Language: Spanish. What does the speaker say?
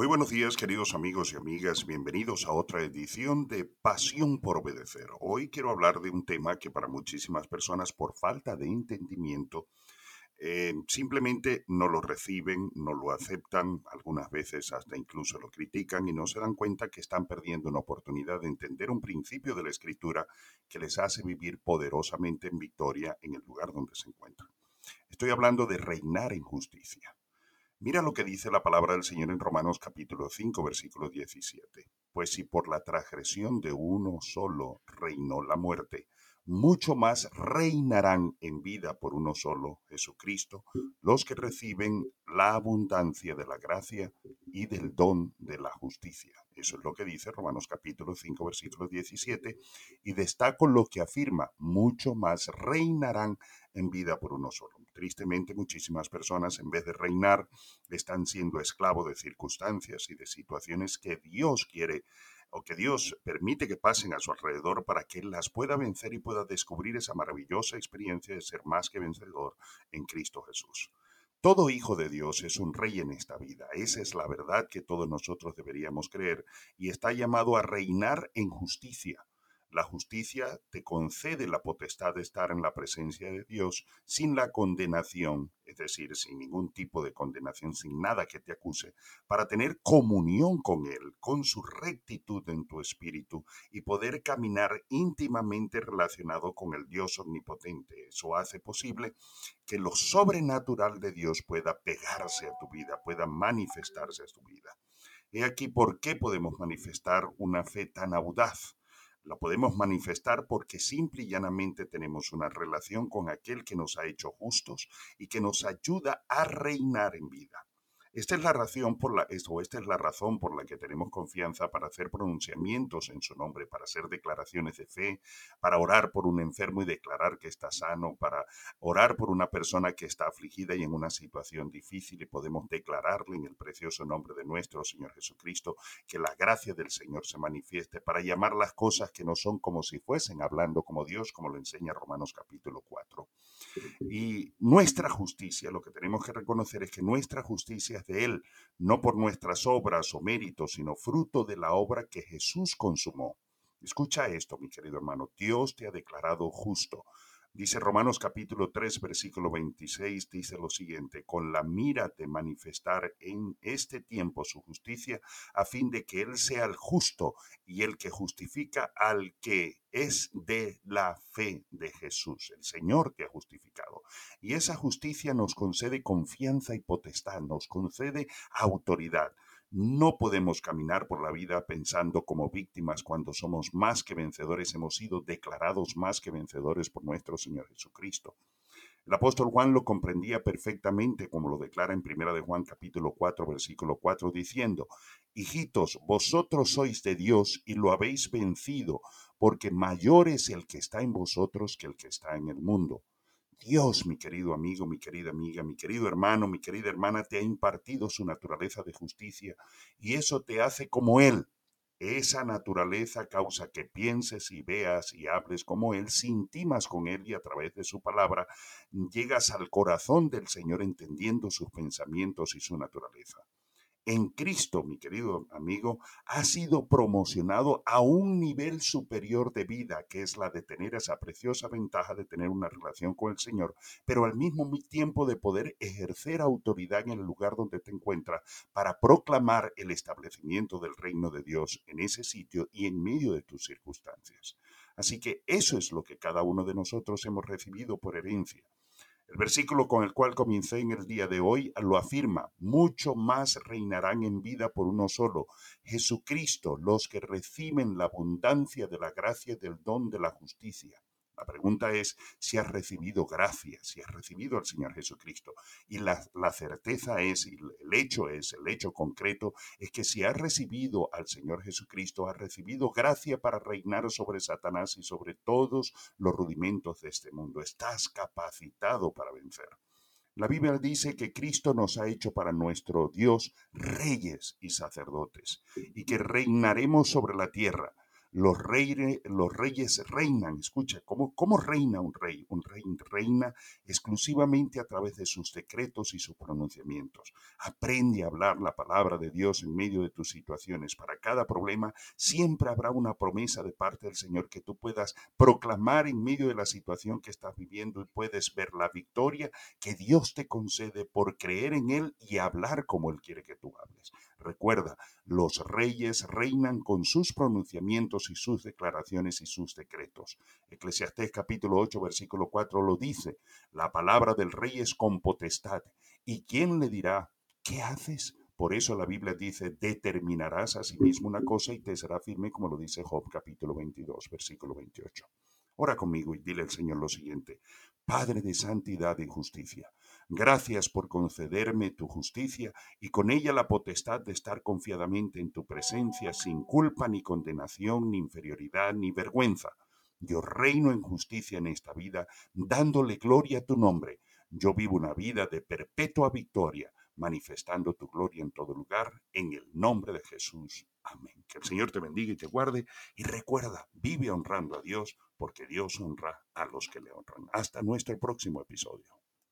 Muy buenos días, queridos amigos y amigas. Bienvenidos a otra edición de Pasión por Obedecer. Hoy quiero hablar de un tema que para muchísimas personas, por falta de entendimiento, eh, simplemente no lo reciben, no lo aceptan, algunas veces hasta incluso lo critican y no se dan cuenta que están perdiendo una oportunidad de entender un principio de la escritura que les hace vivir poderosamente en victoria en el lugar donde se encuentran. Estoy hablando de reinar en justicia. Mira lo que dice la palabra del Señor en Romanos capítulo 5, versículo 17. Pues si por la transgresión de uno solo reinó la muerte, mucho más reinarán en vida por uno solo, Jesucristo, los que reciben la abundancia de la gracia y del don de la justicia. Eso es lo que dice Romanos capítulo 5, versículo 17, y destaco lo que afirma, mucho más reinarán en vida por uno solo. Tristemente, muchísimas personas, en vez de reinar, están siendo esclavos de circunstancias y de situaciones que Dios quiere o que Dios permite que pasen a su alrededor para que Él las pueda vencer y pueda descubrir esa maravillosa experiencia de ser más que vencedor en Cristo Jesús. Todo hijo de Dios es un rey en esta vida. Esa es la verdad que todos nosotros deberíamos creer y está llamado a reinar en justicia. La justicia te concede la potestad de estar en la presencia de Dios sin la condenación, es decir, sin ningún tipo de condenación, sin nada que te acuse, para tener comunión con Él, con su rectitud en tu espíritu y poder caminar íntimamente relacionado con el Dios omnipotente. Eso hace posible que lo sobrenatural de Dios pueda pegarse a tu vida, pueda manifestarse a tu vida. He aquí por qué podemos manifestar una fe tan audaz la podemos manifestar porque simple y llanamente tenemos una relación con aquel que nos ha hecho justos y que nos ayuda a reinar en vida. Esta es la razón por la, esto, esta es la razón por la que tenemos confianza para hacer pronunciamientos en su nombre, para hacer declaraciones de fe, para orar por un enfermo y declarar que está sano, para orar por una persona que está afligida y en una situación difícil y podemos declararle en el precioso nombre de nuestro Señor Jesucristo que la gracia del Señor se manifieste para llamar las cosas que no son como si fuesen hablando como Dios, como lo enseña Romanos capítulo 4. Y nuestra justicia, lo que tenemos que reconocer es que nuestra justicia de Él, no por nuestras obras o méritos, sino fruto de la obra que Jesús consumó. Escucha esto, mi querido hermano, Dios te ha declarado justo. Dice Romanos capítulo 3, versículo 26, dice lo siguiente, con la mira de manifestar en este tiempo su justicia, a fin de que Él sea el justo y el que justifica al que es de la fe de Jesús, el Señor que ha justificado. Y esa justicia nos concede confianza y potestad, nos concede autoridad. No podemos caminar por la vida pensando como víctimas cuando somos más que vencedores, hemos sido declarados más que vencedores por nuestro Señor Jesucristo. El apóstol Juan lo comprendía perfectamente, como lo declara en Primera de Juan capítulo 4, versículo 4, diciendo, Hijitos, vosotros sois de Dios y lo habéis vencido, porque mayor es el que está en vosotros que el que está en el mundo. Dios, mi querido amigo, mi querida amiga, mi querido hermano, mi querida hermana, te ha impartido su naturaleza de justicia y eso te hace como Él. Esa naturaleza causa que pienses y veas y hables como Él, si intimas con Él y a través de su palabra llegas al corazón del Señor entendiendo sus pensamientos y su naturaleza en Cristo, mi querido amigo, ha sido promocionado a un nivel superior de vida, que es la de tener esa preciosa ventaja de tener una relación con el Señor, pero al mismo tiempo de poder ejercer autoridad en el lugar donde te encuentras para proclamar el establecimiento del reino de Dios en ese sitio y en medio de tus circunstancias. Así que eso es lo que cada uno de nosotros hemos recibido por herencia. El versículo con el cual comencé en el día de hoy lo afirma, mucho más reinarán en vida por uno solo, Jesucristo, los que reciben la abundancia de la gracia del don de la justicia. La pregunta es si has recibido gracia, si has recibido al Señor Jesucristo. Y la, certeza es, y el hecho es, el hecho concreto, es que si has recibido al Señor Jesucristo, has recibido gracia para reinar sobre Satanás y sobre todos los rudimentos de este mundo. Estás capacitado para vencer. La Biblia dice que Cristo nos ha hecho para nuestro Dios reyes y sacerdotes y que reinaremos sobre la tierra. Los, los reyes reinan, escucha, ¿cómo, ¿cómo reina un rey? Un rey reina exclusivamente a través de sus decretos y sus pronunciamientos. Aprende a hablar la palabra de Dios en medio de tus situaciones. Para cada problema siempre habrá una promesa de parte del Señor que tú puedas proclamar en medio de la situación que estás viviendo y puedes ver la victoria que Dios te concede por creer en Él y hablar como Él quiere que tú hables. Recuerda, los reyes reinan con sus pronunciamientos y sus declaraciones y sus decretos. Eclesiastés capítulo 8 versículo 4 lo dice, la palabra del rey es con potestad. ¿Y quién le dirá, ¿qué haces? Por eso la Biblia dice, determinarás a sí mismo una cosa y te será firme, como lo dice Job capítulo 22 versículo 28. Ora conmigo y dile al Señor lo siguiente, Padre de santidad y justicia, Gracias por concederme tu justicia y con ella la potestad de estar confiadamente en tu presencia sin culpa ni condenación, ni inferioridad, ni vergüenza. Yo reino en justicia en esta vida, dándole gloria a tu nombre. Yo vivo una vida de perpetua victoria, manifestando tu gloria en todo lugar, en el nombre de Jesús. Amén. Que el Señor te bendiga y te guarde. Y recuerda, vive honrando a Dios, porque Dios honra a los que le honran. Hasta nuestro próximo episodio.